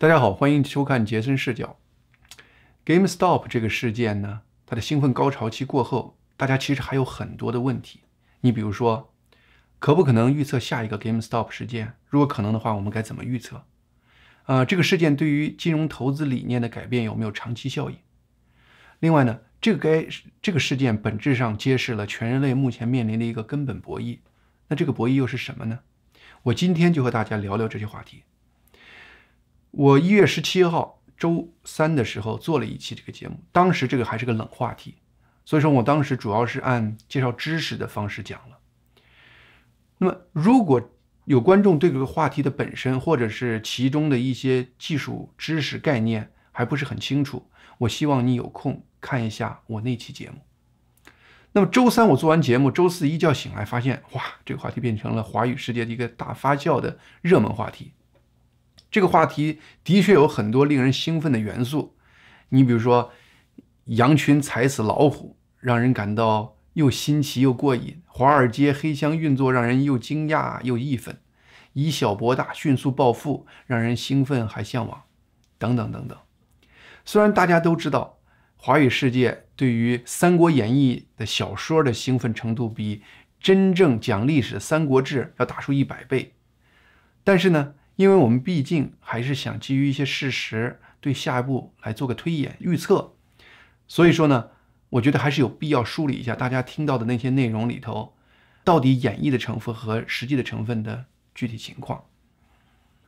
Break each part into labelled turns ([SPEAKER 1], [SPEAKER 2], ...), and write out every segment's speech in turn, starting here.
[SPEAKER 1] 大家好，欢迎收看杰森视角。GameStop 这个事件呢，它的兴奋高潮期过后，大家其实还有很多的问题。你比如说，可不可能预测下一个 GameStop 事件？如果可能的话，我们该怎么预测？啊，这个事件对于金融投资理念的改变有没有长期效应？另外呢，这个该这个事件本质上揭示了全人类目前面临的一个根本博弈。那这个博弈又是什么呢？我今天就和大家聊聊这些话题。我一月十七号周三的时候做了一期这个节目，当时这个还是个冷话题，所以说我当时主要是按介绍知识的方式讲了。那么如果有观众对这个话题的本身或者是其中的一些技术知识概念还不是很清楚，我希望你有空看一下我那期节目。那么周三我做完节目，周四一觉醒来发现，哇，这个话题变成了华语世界的一个大发酵的热门话题。这个话题的确有很多令人兴奋的元素，你比如说，羊群踩死老虎，让人感到又新奇又过瘾；华尔街黑箱运作，让人又惊讶又义愤；以小博大，迅速暴富，让人兴奋还向往，等等等等。虽然大家都知道，华语世界对于《三国演义》的小说的兴奋程度比真正讲历史《三国志》要大出一百倍，但是呢？因为我们毕竟还是想基于一些事实对下一步来做个推演预测，所以说呢，我觉得还是有必要梳理一下大家听到的那些内容里头，到底演绎的成分和实际的成分的具体情况。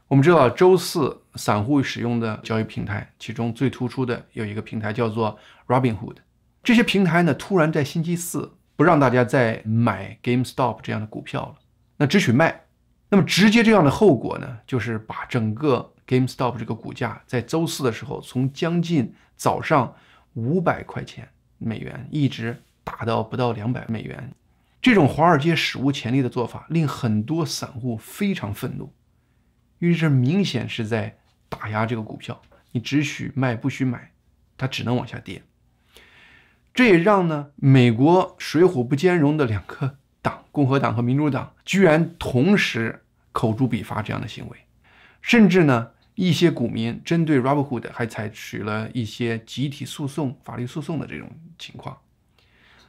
[SPEAKER 1] 我们知道，周四散户使用的交易平台，其中最突出的有一个平台叫做 Robinhood。这些平台呢，突然在星期四不让大家再买 GameStop 这样的股票了，那只许卖。那么直接这样的后果呢，就是把整个 GameStop 这个股价在周四的时候从将近早上五百块钱美元一直打到不到两百美元。这种华尔街史无前例的做法令很多散户非常愤怒，因为这明显是在打压这个股票。你只许卖不许买，它只能往下跌。这也让呢美国水火不兼容的两个。党共和党和民主党居然同时口诛笔伐这样的行为，甚至呢，一些股民针对 Robinhood 还采取了一些集体诉讼、法律诉讼的这种情况。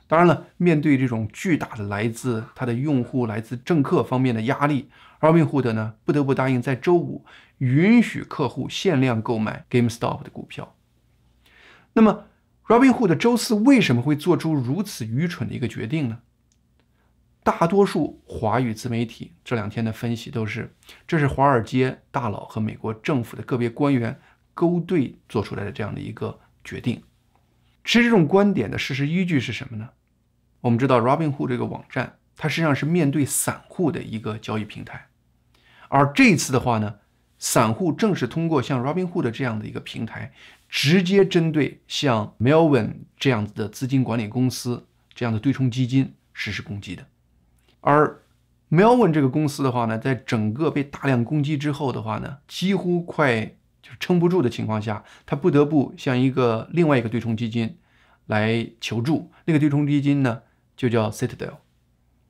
[SPEAKER 1] 当然了，面对这种巨大的来自他的用户、来自政客方面的压力，Robinhood 呢不得不答应在周五允许客户限量购买 GameStop 的股票。那么，Robinhood 周四为什么会做出如此愚蠢的一个决定呢？大多数华语自媒体这两天的分析都是，这是华尔街大佬和美国政府的个别官员勾兑做出来的这样的一个决定。持这种观点的事实依据是什么呢？我们知道，Robinhood 这个网站，它实际上是面对散户的一个交易平台，而这一次的话呢，散户正是通过像 Robinhood 这样的一个平台，直接针对像 Melvin 这样子的资金管理公司这样的对冲基金实施攻击的。而 Melvin 这个公司的话呢，在整个被大量攻击之后的话呢，几乎快就撑不住的情况下，他不得不向一个另外一个对冲基金来求助。那个对冲基金呢，就叫 Citadel。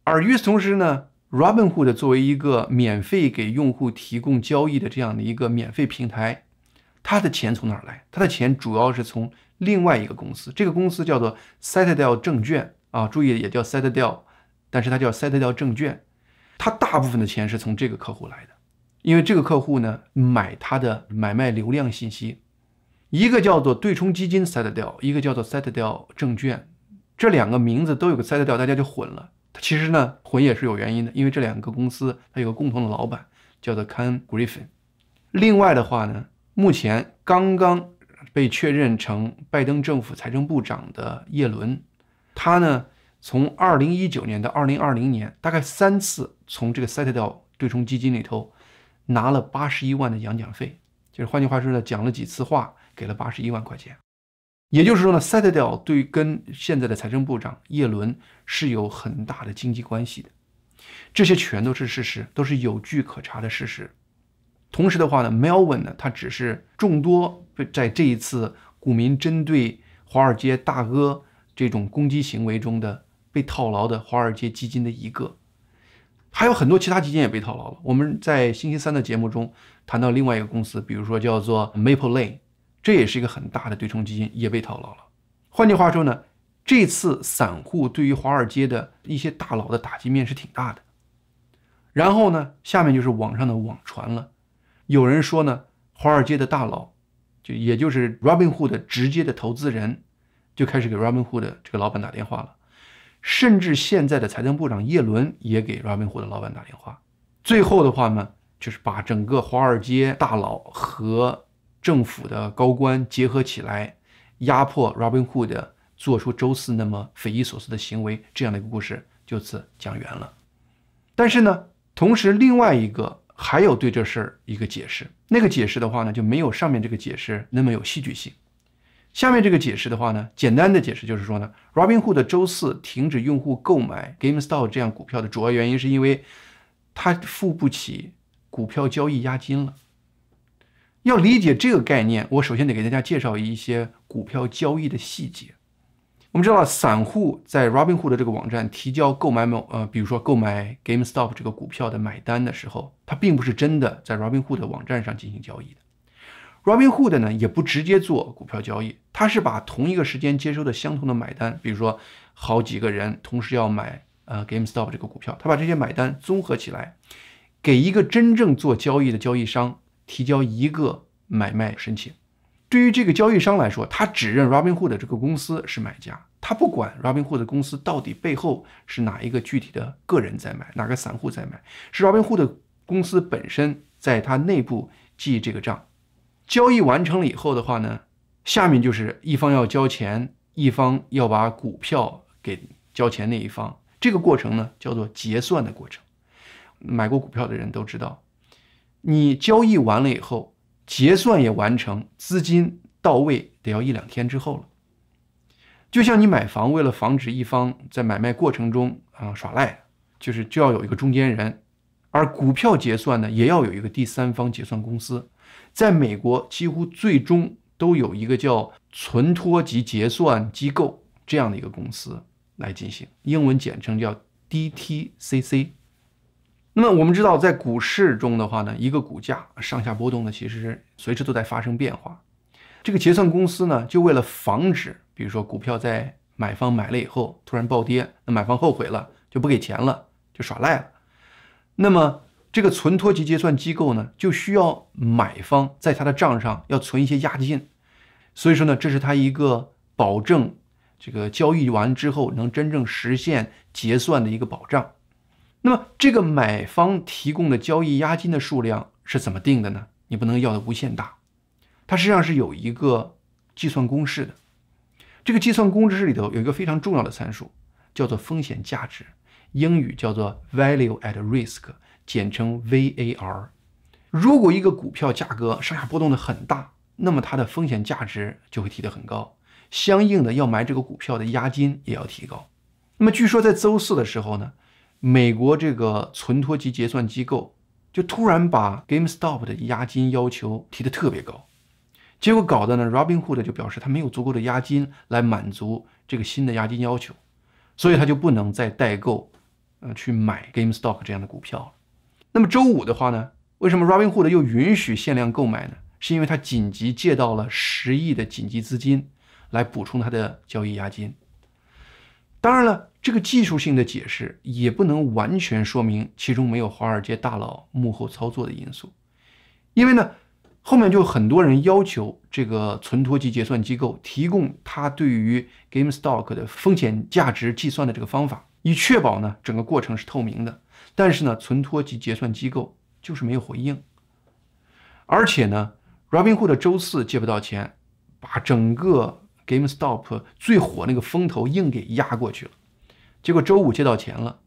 [SPEAKER 1] 而与此同时呢，Robinhood 作为一个免费给用户提供交易的这样的一个免费平台，它的钱从哪儿来？它的钱主要是从另外一个公司，这个公司叫做 Citadel 证券啊，注意也叫 Citadel。但是它叫 Citadel 证券，它大部分的钱是从这个客户来的，因为这个客户呢买它的买卖流量信息，一个叫做对冲基金 Citadel，一个叫做 Citadel 证券，这两个名字都有个 Citadel，大家就混了。其实呢混也是有原因的，因为这两个公司它有个共同的老板叫做 Ken Griffin。另外的话呢，目前刚刚被确认成拜登政府财政部长的叶伦，他呢。从二零一九年到二零二零年，大概三次从这个 Citadel 对冲基金里头拿了八十一万的演讲费，就是换句话说呢，讲了几次话，给了八十一万块钱。也就是说呢，Citadel 对跟现在的财政部长耶伦是有很大的经济关系的，这些全都是事实，都是有据可查的事实。同时的话呢，Melvin 呢，他只是众多在这一次股民针对华尔街大哥这种攻击行为中的。被套牢的华尔街基金的一个，还有很多其他基金也被套牢了。我们在星期三的节目中谈到另外一个公司，比如说叫做 Maple Lane，这也是一个很大的对冲基金，也被套牢了。换句话说呢，这次散户对于华尔街的一些大佬的打击面是挺大的。然后呢，下面就是网上的网传了，有人说呢，华尔街的大佬，就也就是 Robinhood 的直接的投资人，就开始给 Robinhood 的这个老板打电话了。甚至现在的财政部长耶伦也给 Robinhood 的老板打电话。最后的话呢，就是把整个华尔街大佬和政府的高官结合起来，压迫 Robinhood 做出周四那么匪夷所思的行为，这样的一个故事就此讲圆了。但是呢，同时另外一个还有对这事儿一个解释，那个解释的话呢，就没有上面这个解释那么有戏剧性。下面这个解释的话呢，简单的解释就是说呢，Robinhood 周四停止用户购买 GameStop 这样股票的主要原因是因为他付不起股票交易押金了。要理解这个概念，我首先得给大家介绍一些股票交易的细节。我们知道，散户在 Robinhood 的这个网站提交购买某呃，比如说购买 GameStop 这个股票的买单的时候，他并不是真的在 Robinhood 的网站上进行交易的。Robinhood 呢也不直接做股票交易，他是把同一个时间接收的相同的买单，比如说好几个人同时要买呃 GameStop 这个股票，他把这些买单综合起来，给一个真正做交易的交易商提交一个买卖申请。对于这个交易商来说，他只认 Robinhood 这个公司是买家，他不管 Robinhood 公司到底背后是哪一个具体的个人在买，哪个散户在买，是 Robinhood 公司本身在他内部记这个账。交易完成了以后的话呢，下面就是一方要交钱，一方要把股票给交钱那一方。这个过程呢叫做结算的过程。买过股票的人都知道，你交易完了以后，结算也完成，资金到位得要一两天之后了。就像你买房，为了防止一方在买卖过程中啊耍赖，就是就要有一个中间人，而股票结算呢，也要有一个第三方结算公司。在美国，几乎最终都有一个叫存托及结算机构这样的一个公司来进行，英文简称叫 DTCC。那么我们知道，在股市中的话呢，一个股价上下波动呢，其实随时都在发生变化。这个结算公司呢，就为了防止，比如说股票在买方买了以后突然暴跌，那买方后悔了就不给钱了，就耍赖了。那么这个存托及结算机构呢，就需要买方在他的账上要存一些押金，所以说呢，这是他一个保证这个交易完之后能真正实现结算的一个保障。那么这个买方提供的交易押金的数量是怎么定的呢？你不能要的无限大，它实际上是有一个计算公式的。这个计算公式里头有一个非常重要的参数，叫做风险价值，英语叫做 value at risk。简称 VAR。如果一个股票价格上下波动的很大，那么它的风险价值就会提得很高，相应的要买这个股票的押金也要提高。那么据说在周四的时候呢，美国这个存托及结算机构就突然把 GameStop 的押金要求提得特别高，结果搞得呢，Robinhood 就表示他没有足够的押金来满足这个新的押金要求，所以他就不能再代购，呃，去买 GameStop 这样的股票了。那么周五的话呢，为什么 Robinhood 又允许限量购买呢？是因为他紧急借到了十亿的紧急资金，来补充他的交易押金。当然了，这个技术性的解释也不能完全说明其中没有华尔街大佬幕后操作的因素，因为呢，后面就很多人要求这个存托及结算机构提供他对于 GameStop 的风险价值计算的这个方法，以确保呢整个过程是透明的。但是呢，存托及结算机构就是没有回应，而且呢，Robinhood 周四借不到钱，把整个 GameStop 最火那个风头硬给压过去了，结果周五借到钱了，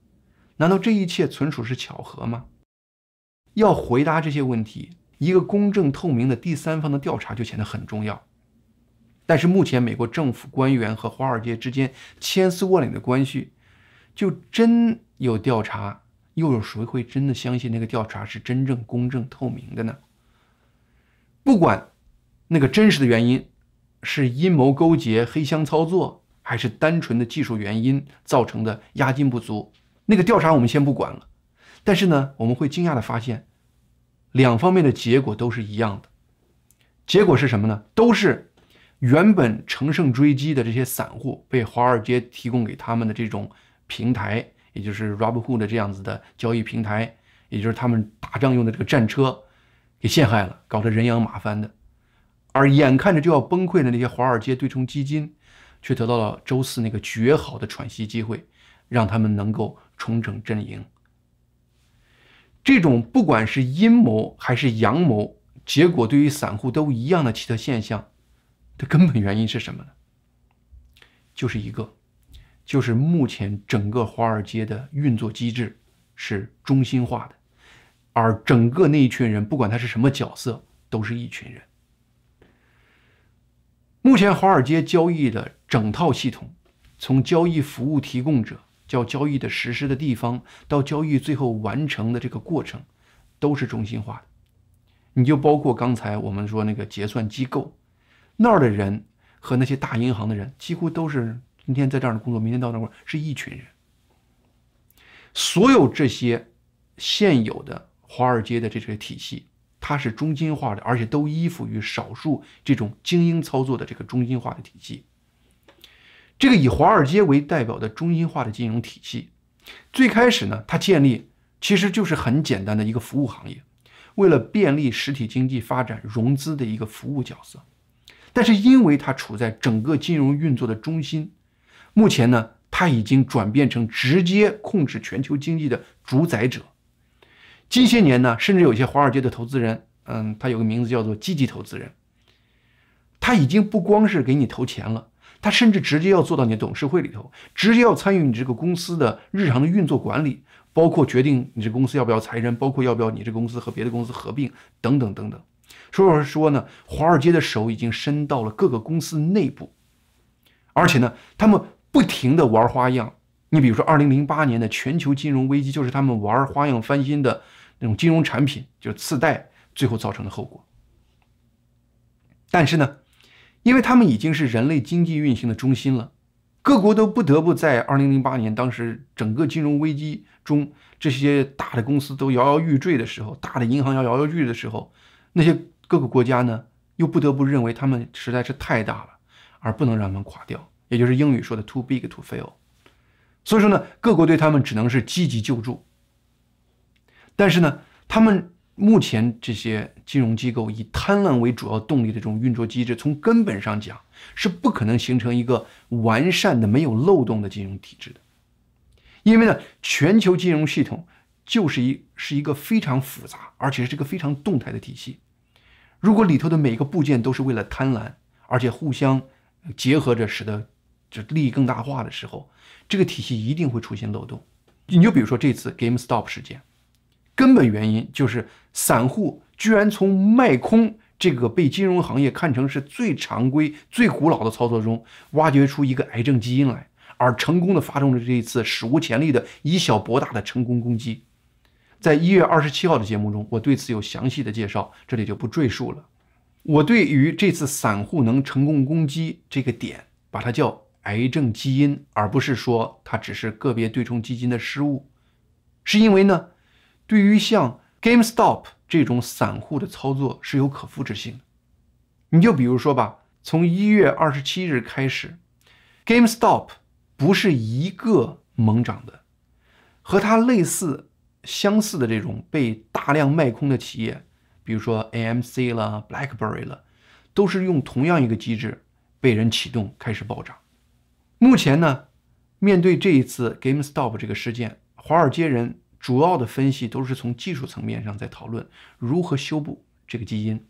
[SPEAKER 1] 难道这一切纯属是巧合吗？要回答这些问题，一个公正透明的第三方的调查就显得很重要。但是目前美国政府官员和华尔街之间千丝万缕的关系，就真有调查？又有谁会真的相信那个调查是真正公正透明的呢？不管那个真实的原因是阴谋勾结、黑箱操作，还是单纯的技术原因造成的押金不足，那个调查我们先不管了。但是呢，我们会惊讶的发现，两方面的结果都是一样的。结果是什么呢？都是原本乘胜追击的这些散户被华尔街提供给他们的这种平台，也就是 Robinhood 的这样子的交易平台，也就是他们打仗用的这个战车，给陷害了，搞得人仰马翻的。而眼看着就要崩溃的那些华尔街对冲基金，却得到了周四那个绝好的喘息机会，让他们能够重整阵营。这种不管是阴谋还是阳谋。结果对于散户都一样的奇特现象，的根本原因是什么呢？就是一个，就是目前整个华尔街的运作机制是中心化的，而整个那一群人，不管他是什么角色，都是一群人。目前华尔街交易的整套系统，从交易服务提供者叫交易的实施的地方，到交易最后完成的这个过程，都是中心化的。你就包括刚才我们说那个结算机构那儿的人和那些大银行的人，几乎都是今天在这儿的工作，明天到那块儿是一群人。所有这些现有的华尔街的这些体系，它是中心化的，而且都依附于少数这种精英操作的这个中心化的体系。这个以华尔街为代表的中心化的金融体系，最开始呢，它建立其实就是很简单的一个服务行业。为了便利实体经济发展融资的一个服务角色，但是因为它处在整个金融运作的中心，目前呢，它已经转变成直接控制全球经济的主宰者。近些年呢，甚至有些华尔街的投资人，嗯，他有个名字叫做积极投资人，他已经不光是给你投钱了，他甚至直接要做到你的董事会里头，直接要参与你这个公司的日常的运作管理。包括决定你这公司要不要裁人，包括要不要你这公司和别的公司合并等等等等。所以说呢，华尔街的手已经伸到了各个公司内部，而且呢，他们不停的玩花样。你比如说，二零零八年的全球金融危机，就是他们玩花样翻新的那种金融产品，就是次贷，最后造成的后果。但是呢，因为他们已经是人类经济运行的中心了。各国都不得不在二零零八年，当时整个金融危机中，这些大的公司都摇摇欲坠的时候，大的银行要摇摇欲坠的时候，那些各个国家呢，又不得不认为他们实在是太大了，而不能让他们垮掉，也就是英语说的 “too big to fail”。所以说呢，各国对他们只能是积极救助。但是呢，他们。目前这些金融机构以贪婪为主要动力的这种运作机制，从根本上讲是不可能形成一个完善的、没有漏洞的金融体制的。因为呢，全球金融系统就是一是一个非常复杂，而且是一个非常动态的体系。如果里头的每个部件都是为了贪婪，而且互相结合着，使得这利益更大化的时候，这个体系一定会出现漏洞。你就比如说这次 GameStop 事件。根本原因就是散户居然从卖空这个被金融行业看成是最常规、最古老的操作中挖掘出一个癌症基因来，而成功的发动了这一次史无前例的以小博大的成功攻击。在一月二十七号的节目中，我对此有详细的介绍，这里就不赘述了。我对于这次散户能成功攻击这个点，把它叫癌症基因，而不是说它只是个别对冲基金的失误，是因为呢。对于像 GameStop 这种散户的操作是有可复制性的。你就比如说吧，从一月二十七日开始，GameStop 不是一个猛涨的，和它类似相似的这种被大量卖空的企业，比如说 AMC 了、BlackBerry 了，都是用同样一个机制被人启动开始暴涨。目前呢，面对这一次 GameStop 这个事件，华尔街人。主要的分析都是从技术层面上在讨论如何修补这个基因。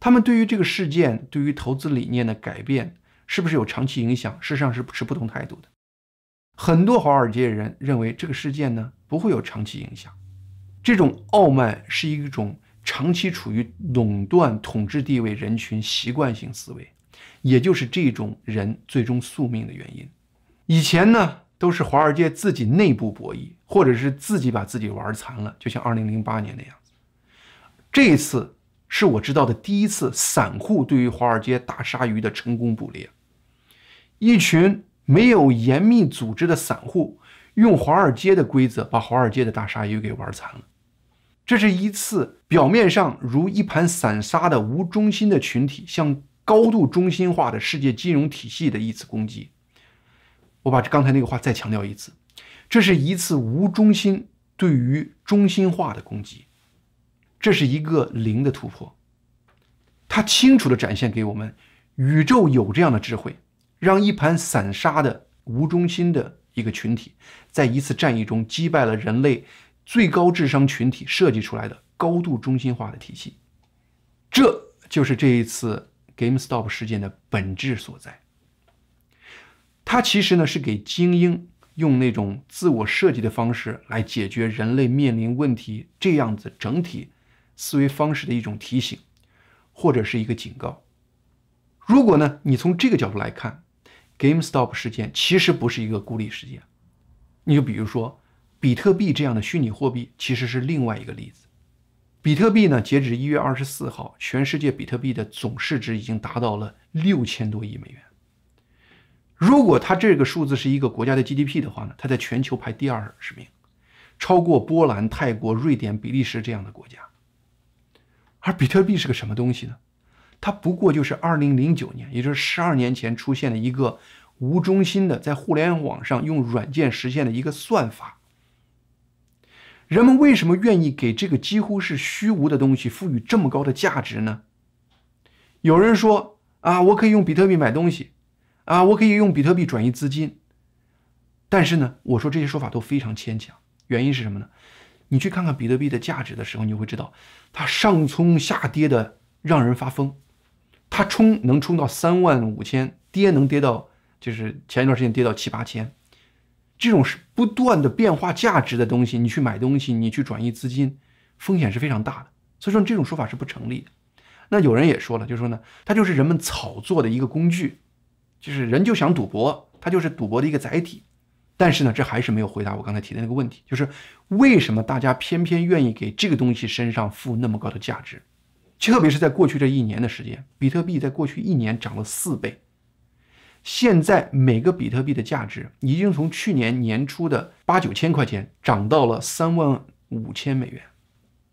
[SPEAKER 1] 他们对于这个事件、对于投资理念的改变是不是有长期影响，事实上是持不同态度的。很多华尔街人认为这个事件呢不会有长期影响。这种傲慢是一种长期处于垄断统治地位人群习惯性思维，也就是这种人最终宿命的原因。以前呢？都是华尔街自己内部博弈，或者是自己把自己玩残了，就像二零零八年那样。这一次是我知道的第一次散户对于华尔街大鲨鱼的成功捕猎。一群没有严密组织的散户，用华尔街的规则把华尔街的大鲨鱼给玩残了。这是一次表面上如一盘散沙的无中心的群体向高度中心化的世界金融体系的一次攻击。我把刚才那个话再强调一次，这是一次无中心对于中心化的攻击，这是一个零的突破。它清楚地展现给我们，宇宙有这样的智慧，让一盘散沙的无中心的一个群体，在一次战役中击败了人类。最高智商群体设计出来的高度中心化的体系，这就是这一次 GameStop 事件的本质所在。它其实呢是给精英用那种自我设计的方式来解决人类面临问题这样子整体思维方式的一种提醒，或者是一个警告。如果呢你从这个角度来看，GameStop 事件其实不是一个孤立事件。你就比如说。比特币这样的虚拟货币其实是另外一个例子。比特币呢，截止一月二十四号，全世界比特币的总市值已经达到了六千多亿美元。如果它这个数字是一个国家的 GDP 的话呢，它在全球排第二十名，超过波兰、泰国、瑞典、比利时这样的国家。而比特币是个什么东西呢？它不过就是二零零九年，也就是十二年前出现的一个无中心的，在互联网上用软件实现的一个算法。人们为什么愿意给这个几乎是虚无的东西赋予这么高的价值呢？有人说啊，我可以用比特币买东西，啊，我可以用比特币转移资金。但是呢，我说这些说法都非常牵强。原因是什么呢？你去看看比特币的价值的时候，你就会知道，它上冲下跌的让人发疯。它冲能冲到三万五千，跌能跌到就是前一段时间跌到七八千。这种是不断的变化价值的东西，你去买东西，你去转移资金，风险是非常大的。所以说这种说法是不成立的。那有人也说了，就说呢，它就是人们炒作的一个工具，就是人就想赌博，它就是赌博的一个载体。但是呢，这还是没有回答我刚才提的那个问题，就是为什么大家偏偏愿意给这个东西身上付那么高的价值？特别是在过去这一年的时间，比特币在过去一年涨了四倍。现在每个比特币的价值已经从去年年初的八九千块钱涨到了三万五千美元。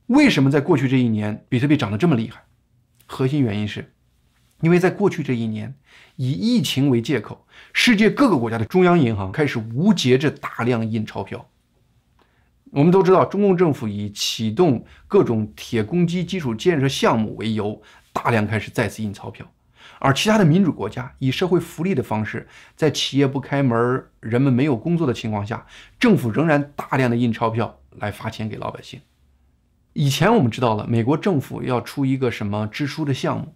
[SPEAKER 1] 为什么在过去这一年比特币涨得这么厉害？核心原因是，因为在过去这一年，以疫情为借口，世界各个国家的中央银行开始无节制大量印钞票。我们都知道，中共政府以启动各种铁公鸡基础建设项目为由，大量开始再次印钞票。而其他的民主国家以社会福利的方式，在企业不开门、人们没有工作的情况下，政府仍然大量的印钞票来发钱给老百姓。以前我们知道了，美国政府要出一个什么支出的项目，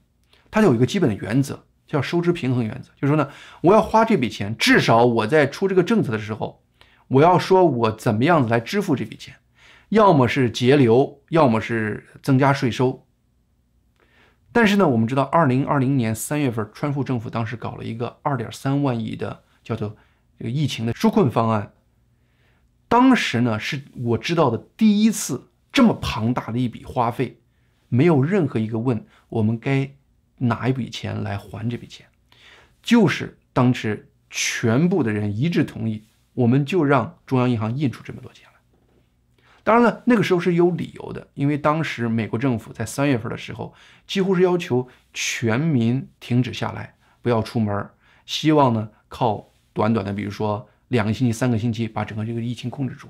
[SPEAKER 1] 它有一个基本的原则，叫收支平衡原则，就是说呢，我要花这笔钱，至少我在出这个政策的时候，我要说我怎么样子来支付这笔钱，要么是节流，要么是增加税收。但是呢，我们知道，二零二零年三月份，川普政府当时搞了一个二点三万亿的叫做这个疫情的纾困方案。当时呢，是我知道的第一次这么庞大的一笔花费，没有任何一个问我们该哪一笔钱来还这笔钱，就是当时全部的人一致同意，我们就让中央银行印出这么多钱。当然了，那个时候是有理由的，因为当时美国政府在三月份的时候，几乎是要求全民停止下来，不要出门，希望呢靠短短的，比如说两个星期、三个星期，把整个这个疫情控制住。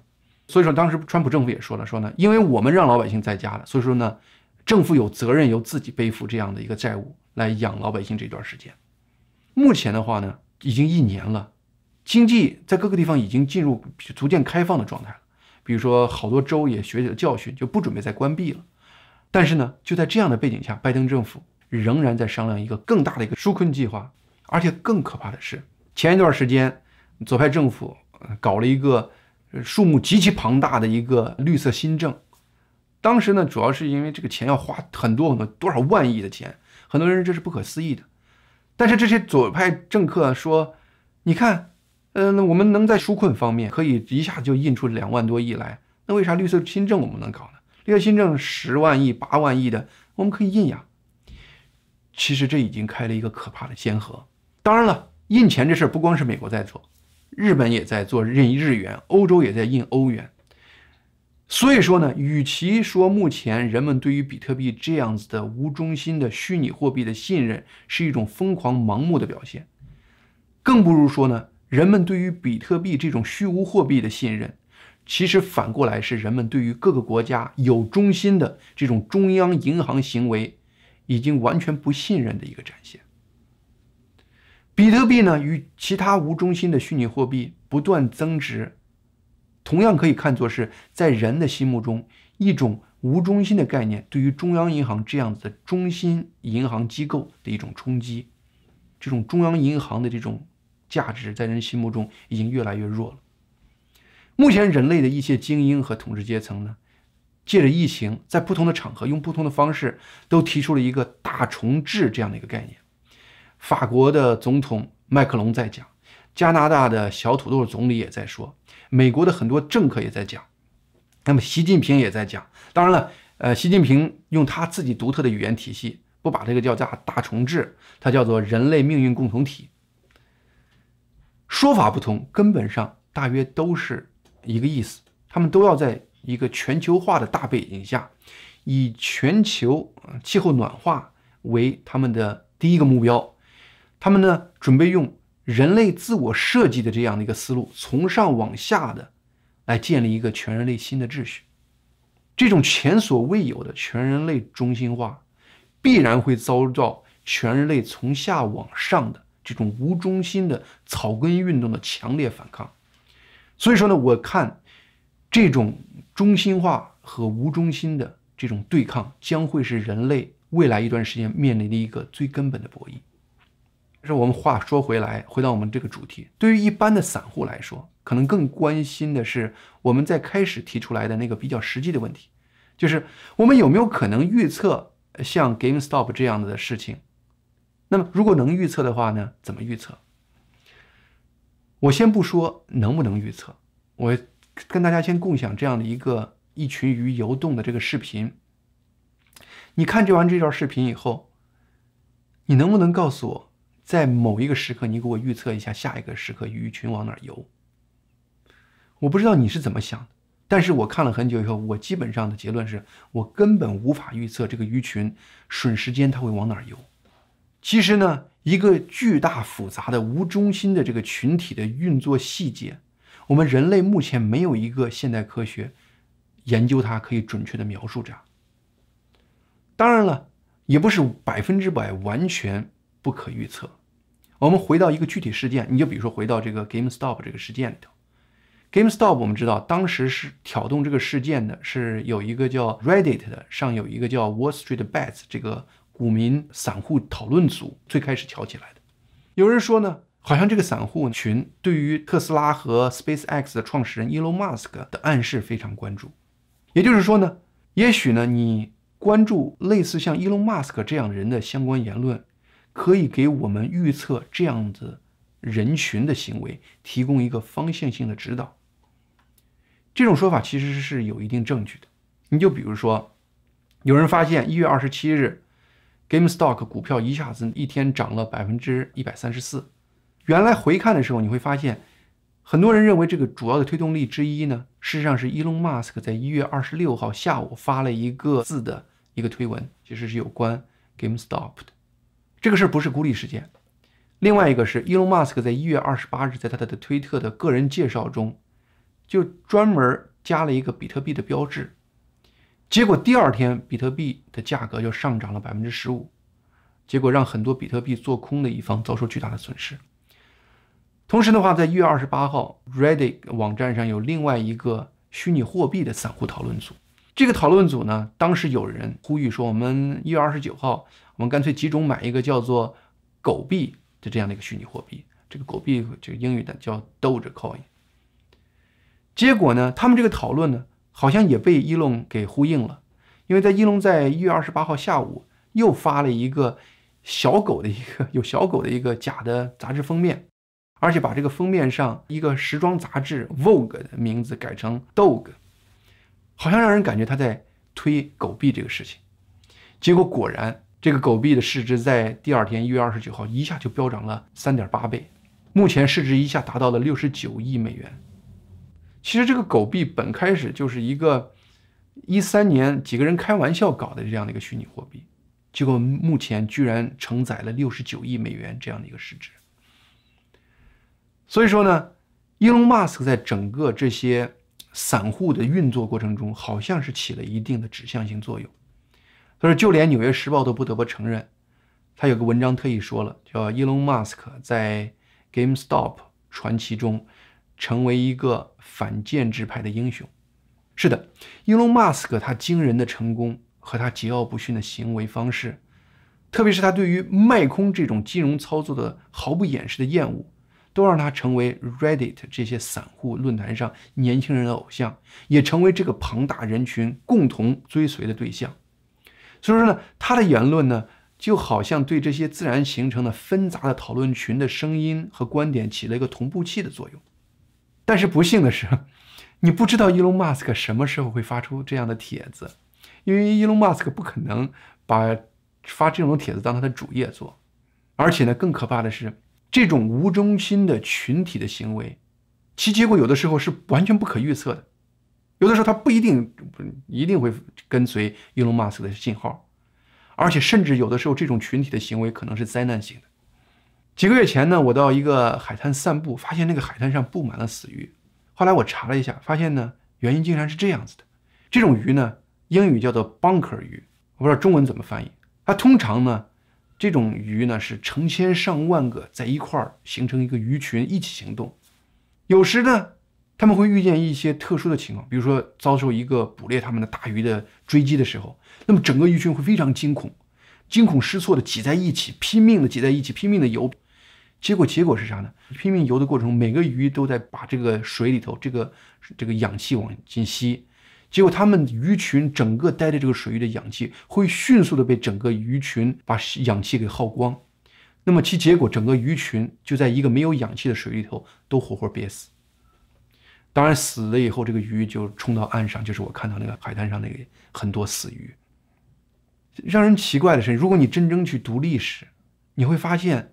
[SPEAKER 1] 所以说，当时川普政府也说了，说呢，因为我们让老百姓在家了，所以说呢，政府有责任由自己背负这样的一个债务来养老百姓这段时间。目前的话呢，已经一年了，经济在各个地方已经进入逐渐开放的状态了。比如说，好多州也学习了教训，就不准备再关闭了。但是呢，就在这样的背景下，拜登政府仍然在商量一个更大的一个纾困计划。而且更可怕的是，前一段时间，左派政府搞了一个数目极其庞大的一个绿色新政。当时呢，主要是因为这个钱要花很多很多多少万亿的钱，很多人这是不可思议的。但是这些左派政客说：“你看。”嗯，我们能在纾困方面可以一下就印出两万多亿来，那为啥绿色新政我们能搞呢？绿色新政十万亿、八万亿的，我们可以印呀。其实这已经开了一个可怕的先河。当然了，印钱这事儿不光是美国在做，日本也在做印日元，欧洲也在印欧元。所以说呢，与其说目前人们对于比特币这样子的无中心的虚拟货币的信任是一种疯狂盲目的表现，更不如说呢，人们对于比特币这种虚无货币的信任，其实反过来是人们对于各个国家有中心的这种中央银行行为已经完全不信任的一个展现。比特币呢，与其他无中心的虚拟货币不断增值。同样可以看作是在人的心目中一种无中心的概念，对于中央银行这样子的中心银行机构的一种冲击。这种中央银行的这种价值在人心目中已经越来越弱了。目前人类的一些精英和统治阶层呢，借着疫情，在不同的场合用不同的方式，都提出了一个大重置这样的一个概念。法国的总统麦克龙在讲，加拿大的小土豆总理也在说。美国的很多政客也在讲，那么习近平也在讲。当然了，呃，习近平用他自己独特的语言体系，不把这个叫大大重置，它叫做人类命运共同体。说法不同，根本上大约都是一个意思。他们都要在一个全球化的大背景下，以全球气候暖化为他们的第一个目标。他们呢，准备用。人类自我设计的这样的一个思路，从上往下的来建立一个全人类新的秩序，这种前所未有的全人类中心化，必然会遭到全人类从下往上的这种无中心的草根运动的强烈反抗。所以说呢，我看这种中心化和无中心的这种对抗，将会是人类未来一段时间面临的一个最根本的博弈。是我们话说回来，回到我们这个主题，对于一般的散户来说，可能更关心的是我们在开始提出来的那个比较实际的问题，就是我们有没有可能预测像 GameStop 这样的事情？那么如果能预测的话呢？怎么预测？我先不说能不能预测，我跟大家先共享这样的一个一群鱼游动的这个视频。你看这完这段视频以后，你能不能告诉我？在某一个时刻，你给我预测一下下一个时刻鱼群往哪游。我不知道你是怎么想的，但是我看了很久以后，我基本上的结论是我根本无法预测这个鱼群瞬时间它会往哪游。其实呢，一个巨大复杂的无中心的这个群体的运作细节，我们人类目前没有一个现代科学研究它可以准确的描述这样。当然了，也不是百分之百完全。不可预测。我们回到一个具体事件，你就比如说回到这个 GameStop 这个事件里头。GameStop 我们知道，当时是挑动这个事件的是有一个叫 Reddit 的，上有一个叫 Wall Street Bets 这个股民散户讨论组最开始挑起来的。有人说呢，好像这个散户群对于特斯拉和 SpaceX 的创始人 Elon Musk 的暗示非常关注。也就是说呢，也许呢，你关注类似像 Elon Musk 这样人的相关言论。可以给我们预测这样子人群的行为提供一个方向性的指导。这种说法其实是有一定证据的。你就比如说，有人发现一月二十七日，GameStop 股票一下子一天涨了百分之一百三十四。原来回看的时候，你会发现，很多人认为这个主要的推动力之一呢，事实上是伊隆马斯克在一月二十六号下午发了一个字的一个推文，其实是有关 GameStop 的。这个事儿不是孤立事件。另外一个是，伊隆马斯克在一月二十八日在他的推特的个人介绍中，就专门加了一个比特币的标志。结果第二天，比特币的价格就上涨了百分之十五，结果让很多比特币做空的一方遭受巨大的损失。同时的话，在一月二十八号，Reddit 网站上有另外一个虚拟货币的散户讨论组。这个讨论组呢，当时有人呼吁说，我们一月二十九号。我们干脆集中买一个叫做“狗币”的这样的一个虚拟货币，这个“狗币”这个英语的叫 Dogecoin。结果呢，他们这个讨论呢，好像也被伊隆给呼应了，因为在伊隆在一月二十八号下午又发了一个小狗的一个 有小狗的一个假的杂志封面，而且把这个封面上一个时装杂志 Vogue 的名字改成 Dog，好像让人感觉他在推狗币这个事情。结果果然。这个狗币的市值在第二天一月二十九号一下就飙涨了三点八倍，目前市值一下达到了六十九亿美元。其实这个狗币本开始就是一个一三年几个人开玩笑搞的这样的一个虚拟货币，结果目前居然承载了六十九亿美元这样的一个市值。所以说呢，伊隆马斯克在整个这些散户的运作过程中，好像是起了一定的指向性作用。所以就连《纽约时报》都不得不承认，他有个文章特意说了，叫伊隆马斯克在 GameStop 传奇中。成为一个反建制派的英雄。是的，伊隆·马斯克他惊人的成功和他桀骜不驯的行为方式，特别是他对于卖空这种金融操作的毫不掩饰的厌恶，都让他成为 Reddit 这些散户论坛上年轻人的偶像，也成为这个庞大人群共同追随的对象。所以说呢，他的言论呢，就好像对这些自然形成的纷杂的讨论群的声音和观点起了一个同步器的作用。但是不幸的是，你不知道伊隆马斯克什么时候会发出这样的帖子，因为伊隆马斯克不可能把发这种帖子当他的主业做。而且呢，更可怕的是，这种无中心的群体的行为，其结果有的时候是完全不可预测的。有的时候他不一定一定会跟随伊隆马斯克的信号，而且甚至有的时候这种群体的行为可能是灾难性的。几个月前呢，我到一个海滩散步，发现那个海滩上布满了死鱼。后来我查了一下，发现呢，原因竟然是这样子的：这种鱼呢，英语叫做 bunker 鱼，我不知道中文怎么翻译。它通常呢，这种鱼呢是成千上万个在一块儿形成一个鱼群一起行动。有时呢，他们会遇见一些特殊的情况，比如说遭受一个捕猎他们的大鱼的追击的时候，那么整个鱼群会非常惊恐，惊恐失措的挤在一起，拼命的挤在一起，拼命的游。结果结果是啥呢？拼命游的过程中，每个鱼都在把这个水里头这个这个氧气往进吸。结果他们鱼群整个待在这个水域的氧气会迅速的被整个鱼群把氧气给耗光。那么其结果，整个鱼群就在一个没有氧气的水里头都活活憋死。当然死了以后，这个鱼就冲到岸上，就是我看到那个海滩上那个很多死鱼。让人奇怪的是，如果你真正去读历史，你会发现。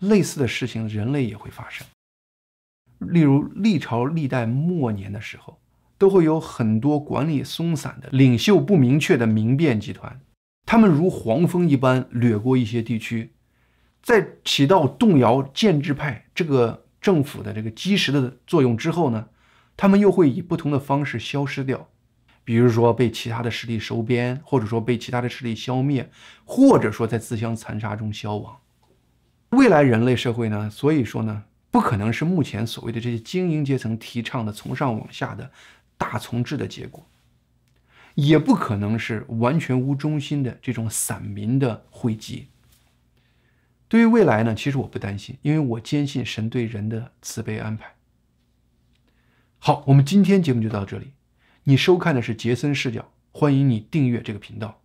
[SPEAKER 1] 类似的事情，人类也会发生。例如，历朝历代末年的时候，都会有很多管理松散的、领袖不明确的民变集团，他们如黄蜂一般掠过一些地区，在起到动摇建制派这个政府的这个基石的作用之后呢，他们又会以不同的方式消失掉，比如说被其他的势力收编，或者说被其他的势力消灭，或者说在自相残杀中消亡。未来人类社会呢？所以说呢，不可能是目前所谓的这些精英阶层提倡的从上往下的大从治的结果，也不可能是完全无中心的这种散民的汇集。对于未来呢，其实我不担心，因为我坚信神对人的慈悲安排。好，我们今天节目就到这里。你收看的是杰森视角，欢迎你订阅这个频道。